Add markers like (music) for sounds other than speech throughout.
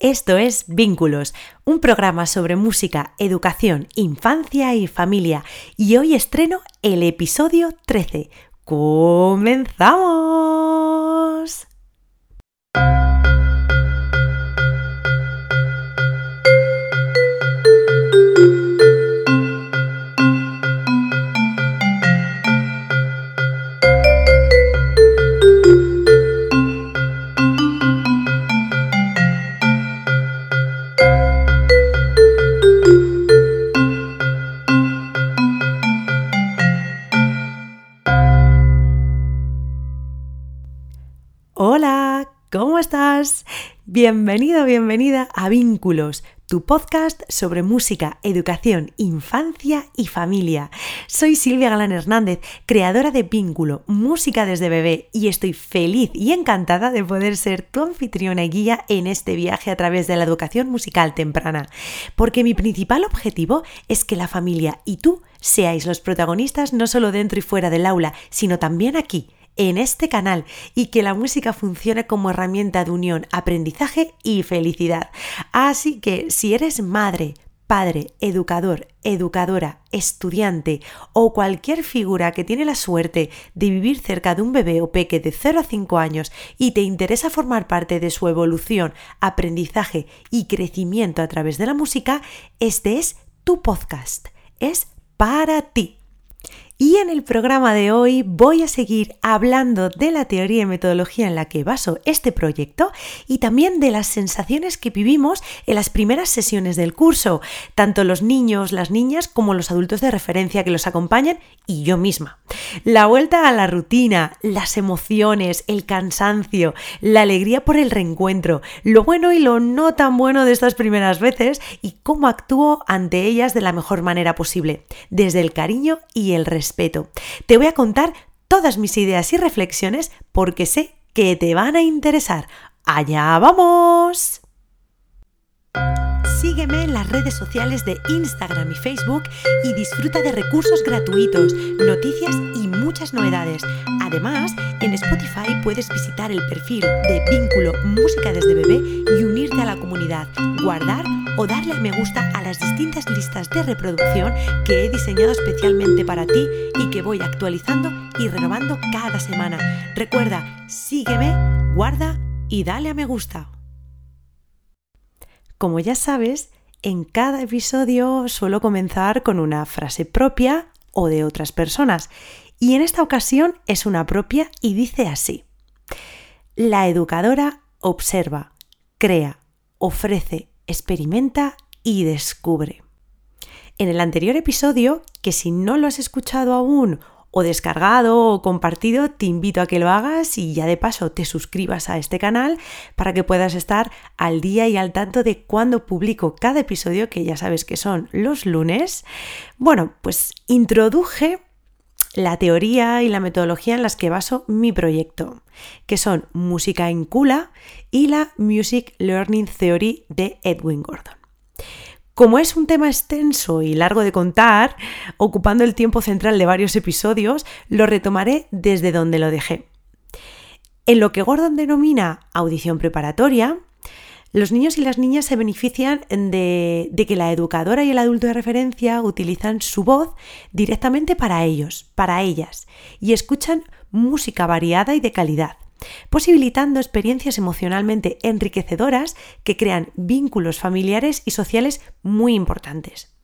Esto es Vínculos, un programa sobre música, educación, infancia y familia. Y hoy estreno el episodio 13. ¡Comenzamos! ¿Cómo estás? Bienvenido, bienvenida a Vínculos, tu podcast sobre música, educación, infancia y familia. Soy Silvia Galán Hernández, creadora de Vínculo, música desde bebé, y estoy feliz y encantada de poder ser tu anfitriona y guía en este viaje a través de la educación musical temprana, porque mi principal objetivo es que la familia y tú seáis los protagonistas no solo dentro y fuera del aula, sino también aquí en este canal y que la música funcione como herramienta de unión, aprendizaje y felicidad. Así que si eres madre, padre, educador, educadora, estudiante o cualquier figura que tiene la suerte de vivir cerca de un bebé o peque de 0 a 5 años y te interesa formar parte de su evolución, aprendizaje y crecimiento a través de la música, este es tu podcast. Es para ti. Y en el programa de hoy voy a seguir hablando de la teoría y metodología en la que baso este proyecto y también de las sensaciones que vivimos en las primeras sesiones del curso, tanto los niños, las niñas como los adultos de referencia que los acompañan y yo misma. La vuelta a la rutina, las emociones, el cansancio, la alegría por el reencuentro, lo bueno y lo no tan bueno de estas primeras veces y cómo actúo ante ellas de la mejor manera posible, desde el cariño y el respeto te voy a contar todas mis ideas y reflexiones porque sé que te van a interesar. ¡Allá vamos! Sígueme en las redes sociales de Instagram y Facebook y disfruta de recursos gratuitos, noticias y muchas novedades. Además, en Spotify puedes visitar el perfil de Vínculo Música desde Bebé y unirte a la comunidad, guardar o darle a me gusta a las distintas listas de reproducción que he diseñado especialmente para ti y que voy actualizando y renovando cada semana. Recuerda, sígueme, guarda y dale a me gusta. Como ya sabes, en cada episodio suelo comenzar con una frase propia o de otras personas, y en esta ocasión es una propia y dice así. La educadora observa, crea, ofrece, experimenta y descubre. En el anterior episodio, que si no lo has escuchado aún o descargado o compartido, te invito a que lo hagas y ya de paso te suscribas a este canal para que puedas estar al día y al tanto de cuando publico cada episodio, que ya sabes que son los lunes. Bueno, pues introduje la teoría y la metodología en las que baso mi proyecto, que son Música en Kula y la Music Learning Theory de Edwin Gordon. Como es un tema extenso y largo de contar, ocupando el tiempo central de varios episodios, lo retomaré desde donde lo dejé. En lo que Gordon denomina audición preparatoria, los niños y las niñas se benefician de, que la educadora y el adulto de referencia utilizan su voz directamente para ellos, para ellas, y escuchan música variada y de calidad posibilitando experiencias emocionalmente enriquecedoras que crean vínculos familiares y sociales muy importantes.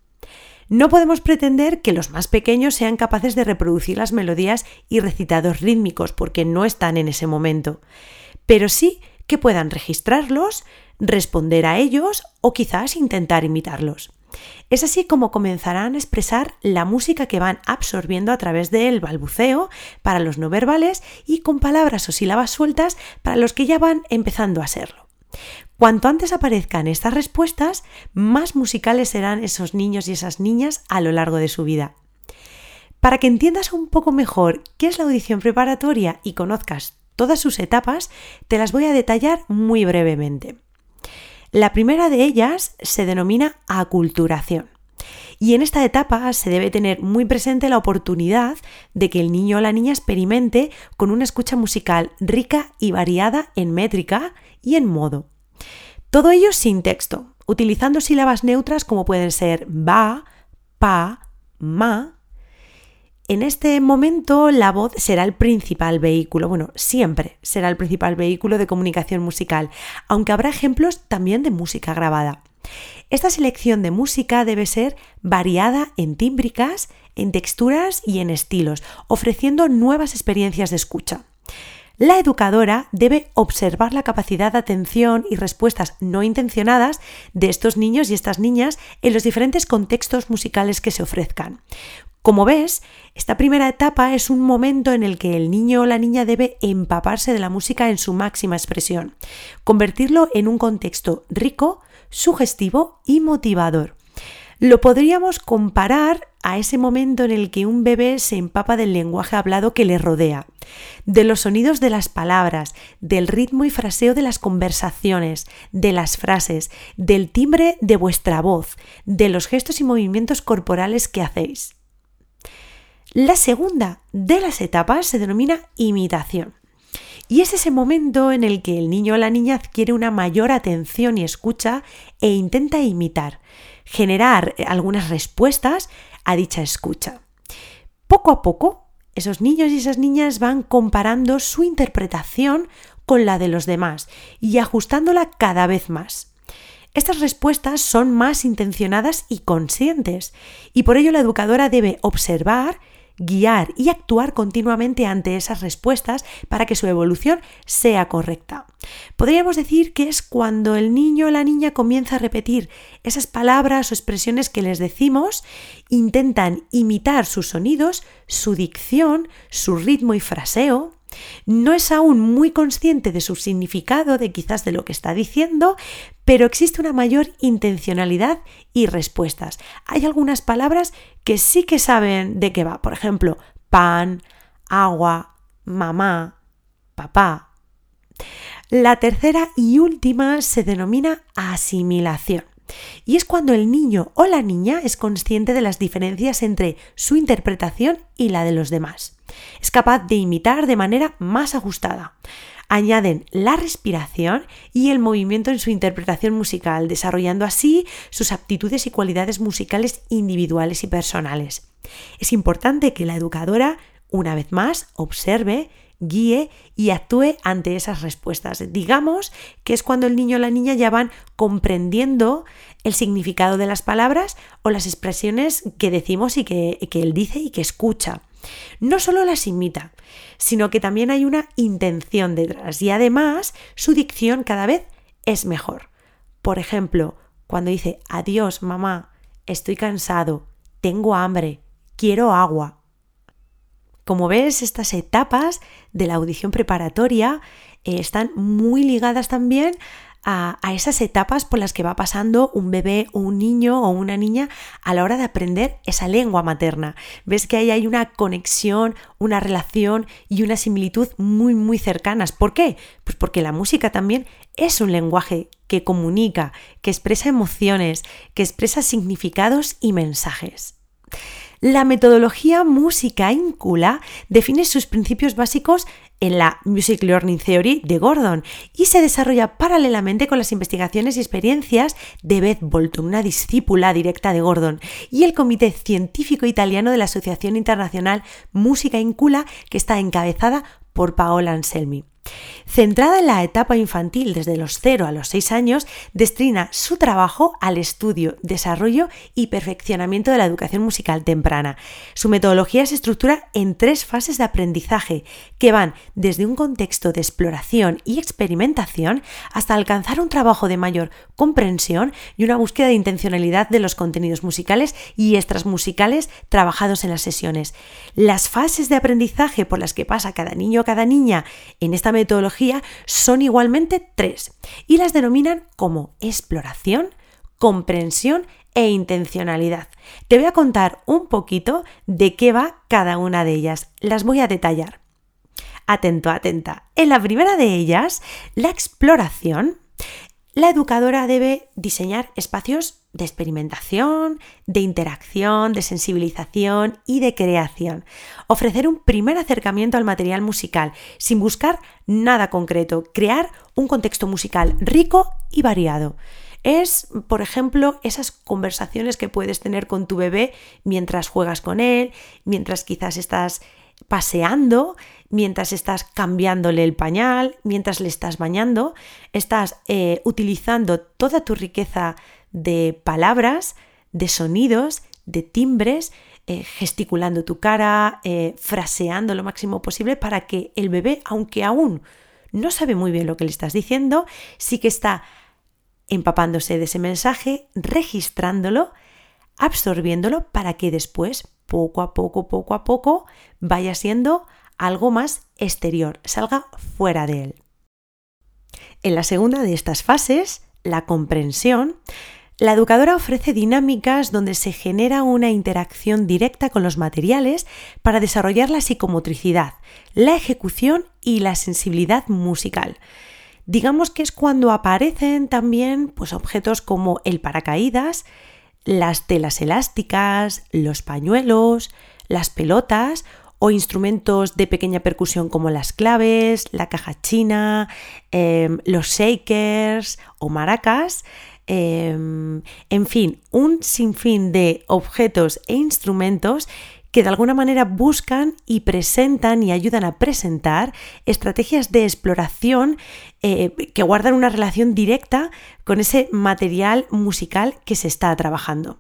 No podemos pretender que los más pequeños sean capaces de reproducir las melodías y recitados rítmicos porque no están en ese momento, pero sí que puedan registrarlos, responder a ellos o quizás intentar imitarlos. Es así como comenzarán a expresar la música que van absorbiendo a través del balbuceo para los no verbales y con palabras o sílabas sueltas para los que ya van empezando a serlo. Cuanto antes aparezcan estas respuestas, más musicales serán esos niños y esas niñas a lo largo de su vida. Para que entiendas un poco mejor qué es la audición preparatoria y conozcas todas sus etapas, te las voy a detallar muy brevemente. La primera de ellas se denomina aculturación. Y en esta etapa se debe tener muy presente la oportunidad de que el niño o la niña experimente con una escucha musical rica y variada en métrica y en modo. Todo ello sin texto, utilizando sílabas neutras como pueden ser va, pa, ma. En este momento la voz será el principal vehículo, bueno, siempre será el principal vehículo de comunicación musical, aunque habrá ejemplos también de música grabada. Esta selección de música debe ser variada en tímbricas, en texturas y en estilos, ofreciendo nuevas experiencias de escucha. La educadora debe observar la capacidad de atención y respuestas no intencionadas de estos niños y estas niñas en los diferentes contextos musicales que se ofrezcan. Como ves, esta primera etapa es un momento en el que el niño o la niña debe empaparse de la música en su máxima expresión, convertirlo en un contexto rico, sugestivo y motivador. Lo podríamos comparar a ese momento en el que un bebé se empapa del lenguaje hablado que le rodea, de los sonidos de las palabras, del ritmo y fraseo de las conversaciones, de las frases, del timbre de vuestra voz, de los gestos y movimientos corporales que hacéis. La segunda de las etapas se denomina imitación. Y es ese momento en el que el niño o la niña adquiere una mayor atención y escucha e intenta imitar, generar algunas respuestas a dicha escucha. Poco a poco, esos niños y esas niñas van comparando su interpretación con la de los demás y ajustándola cada vez más. Estas respuestas son más intencionadas y conscientes, y por ello la educadora debe observar guiar y actuar continuamente ante esas respuestas para que su evolución sea correcta. Podríamos decir que es cuando el niño o la niña comienza a repetir esas palabras o expresiones que les decimos, intentan imitar sus sonidos, su dicción, su ritmo y fraseo, no es aún muy consciente de su significado, de quizás de lo que está diciendo, pero existe una mayor intencionalidad y respuestas. Hay algunas palabras que sí que saben de qué va. Por ejemplo, pan, agua, mamá, papá. La tercera y última se denomina asimilación. Y es cuando el niño o la niña es consciente de las diferencias entre su interpretación y la de los demás. Es capaz de imitar de manera más ajustada. Añaden la respiración y el movimiento en su interpretación musical, desarrollando así sus aptitudes y cualidades musicales individuales y personales. Es importante que la educadora, una vez más, observe, guíe y actúe ante esas respuestas. Digamos que es cuando el niño o la niña ya van comprendiendo el significado de las palabras o las expresiones que decimos y que, que él dice y que escucha. No solo las imita, sino que también hay una intención detrás y además su dicción cada vez es mejor. Por ejemplo, cuando dice adiós mamá, estoy cansado, tengo hambre, quiero agua, como ves, estas etapas de la audición preparatoria eh, están muy ligadas también a, esas etapas por las que va pasando un bebé un niño o una niña a la hora de aprender esa lengua materna. Ves que ahí hay una conexión, una relación y una similitud muy muy cercanas. ¿Por qué? Pues porque la música también es un lenguaje que comunica, que expresa emociones, que expresa significados y mensajes. La metodología música íncula define sus principios básicos en la Music Learning Theory de Gordon y se desarrolla paralelamente con las investigaciones y experiencias de Beth Bolton, una discípula directa de Gordon, y el Comité Científico Italiano de la Asociación Internacional Música Íncula, que está encabezada por Paola Anselmi. Centrada en la etapa infantil desde los 0 a los 6 años, destina su trabajo al estudio, desarrollo y perfeccionamiento de la educación musical temprana. Su metodología se estructura en tres fases de aprendizaje que van desde un contexto de exploración y experimentación hasta alcanzar un trabajo de mayor comprensión y una búsqueda de intencionalidad de los contenidos musicales y extras musicales trabajados en las sesiones. Las fases de aprendizaje por las que pasa cada niño o cada niña en esta metodología son igualmente tres y las denominan como exploración, comprensión e intencionalidad. Te voy a contar un poquito de qué va cada una de ellas. Las voy a detallar. Atento, atenta. En la primera de ellas, la exploración, la educadora debe diseñar espacios de experimentación, de interacción, de sensibilización y de creación. Ofrecer un primer acercamiento al material musical sin buscar nada concreto, crear un contexto musical rico y variado. Es, por ejemplo, esas conversaciones que puedes tener con tu bebé mientras juegas con él, mientras quizás estás paseando, mientras estás cambiándole el pañal, mientras le estás bañando, estás eh, utilizando toda tu riqueza de palabras, de sonidos, de timbres, eh, gesticulando tu cara, eh, fraseando lo máximo posible para que el bebé, aunque aún no sabe muy bien lo que le estás diciendo, sí que está empapándose de ese mensaje, registrándolo, absorbiéndolo para que después, poco a poco, poco a poco, vaya siendo algo más exterior, salga fuera de él. En la segunda de estas fases, la comprensión, la educadora ofrece dinámicas donde se genera una interacción directa con los materiales para desarrollar la psicomotricidad, la ejecución y la sensibilidad musical. Digamos que es cuando aparecen también pues, objetos como el paracaídas, las telas elásticas, los pañuelos, las pelotas o instrumentos de pequeña percusión como las claves, la caja china, em, los shakers o maracas, Em, en fin, un sinfín de objetos e instrumentos que de alguna manera buscan y presentan y ayudan a presentar estrategias de exploración eh, que guardan una relación directa con ese material musical que se está trabajando.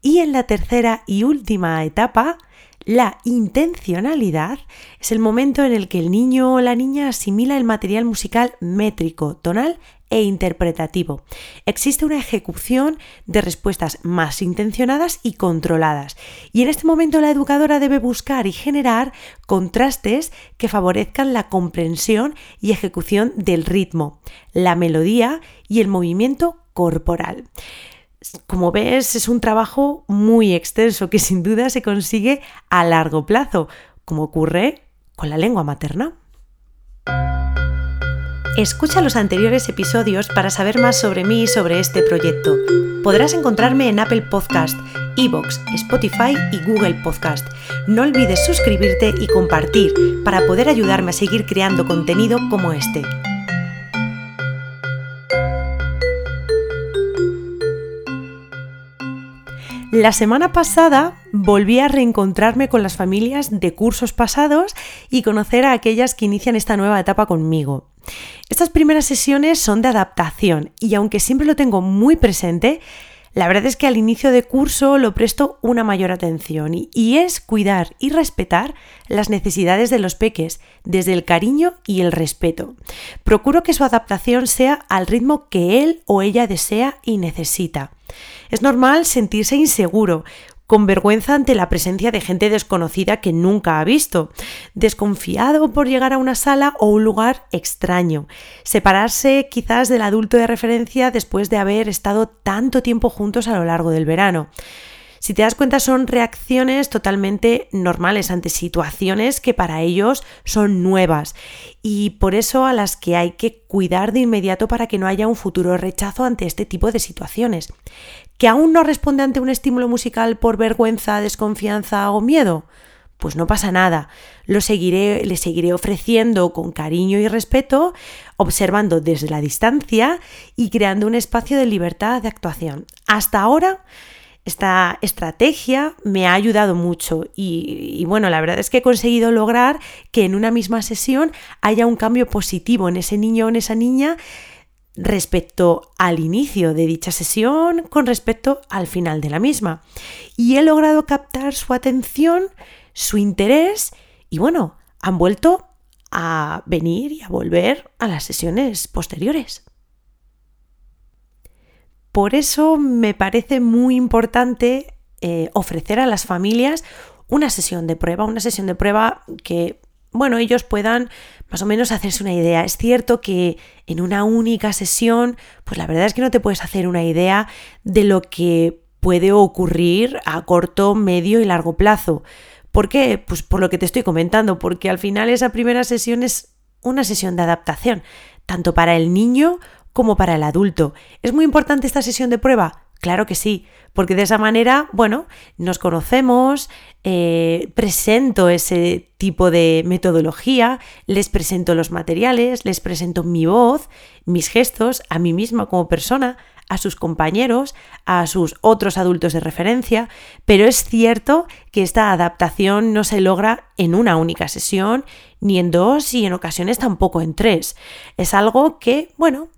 Y en la tercera y última etapa, la intencionalidad es el momento en el que el niño o la niña asimila el material musical métrico, tonal e interpretativo. Existe una ejecución de respuestas más intencionadas y controladas. Y en este momento la educadora debe buscar y generar contrastes que favorezcan la comprensión y ejecución del ritmo, la melodía y el movimiento corporal. Como ves, es un trabajo muy extenso que sin duda se consigue a largo plazo, como ocurre con la lengua materna. Escucha los anteriores episodios para saber más sobre mí y sobre este proyecto. Podrás encontrarme en Apple Podcast, Evox, Spotify y Google Podcast. No olvides suscribirte y compartir para poder ayudarme a seguir creando contenido como este. La semana pasada volví a reencontrarme con las familias de cursos pasados y conocer a aquellas que inician esta nueva etapa conmigo. Estas primeras sesiones son de adaptación y aunque siempre lo tengo muy presente, la verdad es que al inicio de curso lo presto una mayor atención y, es cuidar y respetar las necesidades de los peques desde el cariño y el respeto. Procuro que su adaptación sea al ritmo que él o ella desea y necesita. Es normal sentirse inseguro, con vergüenza ante la presencia de gente desconocida que nunca ha visto, desconfiado por llegar a una sala o un lugar extraño, separarse quizás del adulto de referencia después de haber estado tanto tiempo juntos a lo largo del verano. Si te das cuenta son reacciones totalmente normales ante situaciones que para ellos son nuevas y por eso a las que hay que cuidar de inmediato para que no haya un futuro rechazo ante este tipo de situaciones que aún no responde ante un estímulo musical por vergüenza, desconfianza o miedo, pues no pasa nada. Lo seguiré, le seguiré ofreciendo con cariño y respeto, observando desde la distancia y creando un espacio de libertad de actuación. Hasta ahora esta estrategia me ha ayudado mucho y, bueno, la verdad es que he conseguido lograr que en una misma sesión haya un cambio positivo en ese niño o en esa niña respecto al inicio de dicha sesión con respecto al final de la misma. Y he logrado captar su atención, su interés y bueno, han vuelto a venir y a volver a las sesiones posteriores. Por eso me parece muy importante eh, ofrecer a las familias una sesión de prueba, una sesión de prueba que bueno, ellos puedan más o menos hacerse una idea. Es cierto que en una única sesión, pues la verdad es que no te puedes hacer una idea de lo que puede ocurrir a corto, medio y largo plazo. ¿Por qué? Pues por lo que te estoy comentando, porque al final esa primera sesión es una sesión de adaptación, tanto para el niño como para el adulto. ¿Es muy importante esta sesión de prueba? Claro que sí, porque de esa manera, bueno, nos conocemos, eh, presento ese tipo de metodología, les presento los materiales, les presento mi voz, mis gestos, a mí misma como persona, a sus compañeros, a sus otros adultos de referencia, pero es cierto que esta adaptación no se logra en una única sesión, ni en dos y en ocasiones tampoco en tres. Es algo que, bueno,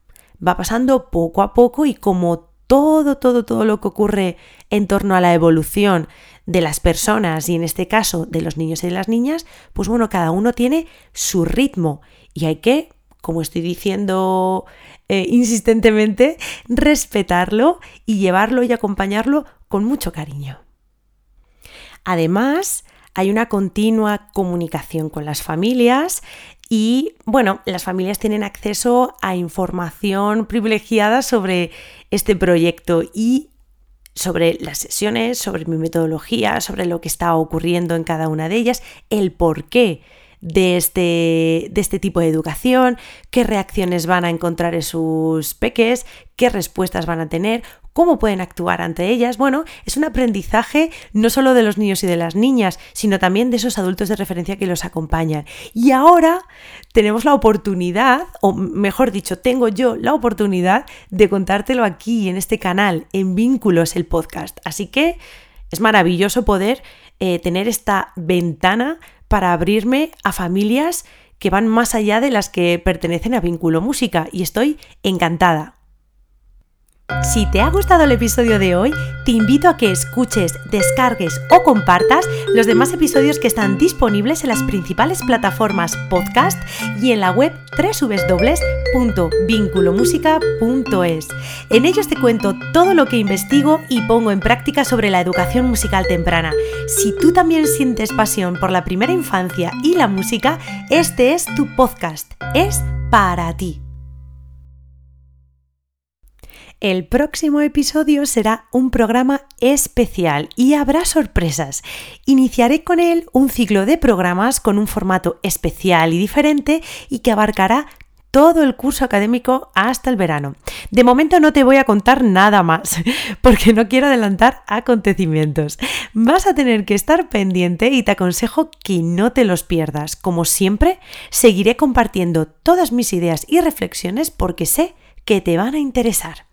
va pasando poco a poco y como todo, todo, todo lo que ocurre en torno a la evolución de las personas y en este caso de los niños y de las niñas, pues bueno, cada uno tiene su ritmo y hay que, como estoy diciendo eh, insistentemente, respetarlo y llevarlo y acompañarlo con mucho cariño. Además, hay una continua comunicación con las familias y bueno, las familias tienen acceso a información privilegiada sobre este proyecto y sobre las sesiones, sobre mi metodología, sobre lo que está ocurriendo en cada una de ellas, el por qué de este, de este tipo de educación, qué reacciones van a encontrar en sus peques, qué respuestas van a tener, cómo pueden actuar ante ellas. Bueno, es un aprendizaje no solo de los niños y de las niñas, sino también de esos adultos de referencia que los acompañan. Y ahora tenemos la oportunidad, o mejor dicho, tengo yo la oportunidad de contártelo aquí en este canal, en Vínculos, el podcast. Así que es maravilloso poder eh, tener esta ventana para abrirme a familias que van más allá de las que pertenecen a Vínculo Música y estoy encantada. Si te ha gustado el episodio de hoy, te invito a que escuches, descargues o compartas los demás episodios que están disponibles en las principales plataformas podcast y en la web www.vinculomusica.es. En ellos te cuento todo lo que investigo y pongo en práctica sobre la educación musical temprana. Si tú también sientes pasión por la primera infancia y la música, este es tu podcast. Es para ti. El próximo episodio será un programa especial y habrá sorpresas. Iniciaré con él un ciclo de programas con un formato especial y diferente y que abarcará todo el curso académico hasta el verano. De momento no te voy a contar nada más, (laughs) porque no quiero adelantar acontecimientos. Vas a tener que estar pendiente y te aconsejo que no te los pierdas. Como siempre, seguiré compartiendo todas mis ideas y reflexiones porque sé que te van a interesar.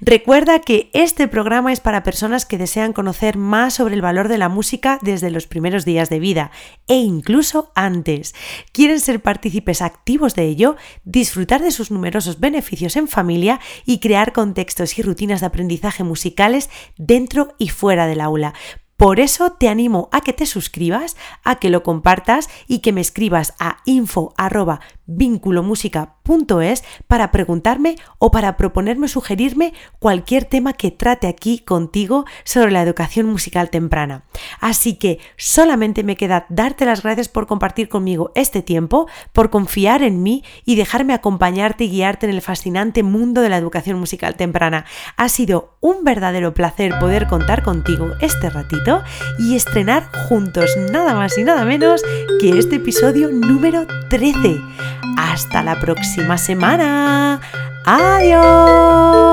Recuerda que este programa es para personas que desean conocer más sobre el valor de la música desde los primeros días de vida e incluso antes. Quieren ser partícipes activos de ello, disfrutar de sus numerosos beneficios en familia y crear contextos y rutinas de aprendizaje musicales dentro y fuera del aula. Por eso te animo a que te suscribas, a que lo compartas y que me escribas a info vínculomusica.es para preguntarme o para proponerme o sugerirme cualquier tema que trate aquí contigo sobre la educación musical temprana. Así que solamente me queda darte las gracias por compartir conmigo este tiempo, por confiar en mí y dejarme acompañarte y guiarte en el fascinante mundo de la educación musical temprana. Ha sido un verdadero placer poder contar contigo este ratito y estrenar juntos nada más y nada menos que este episodio número 13. Hasta la próxima semana. Adiós.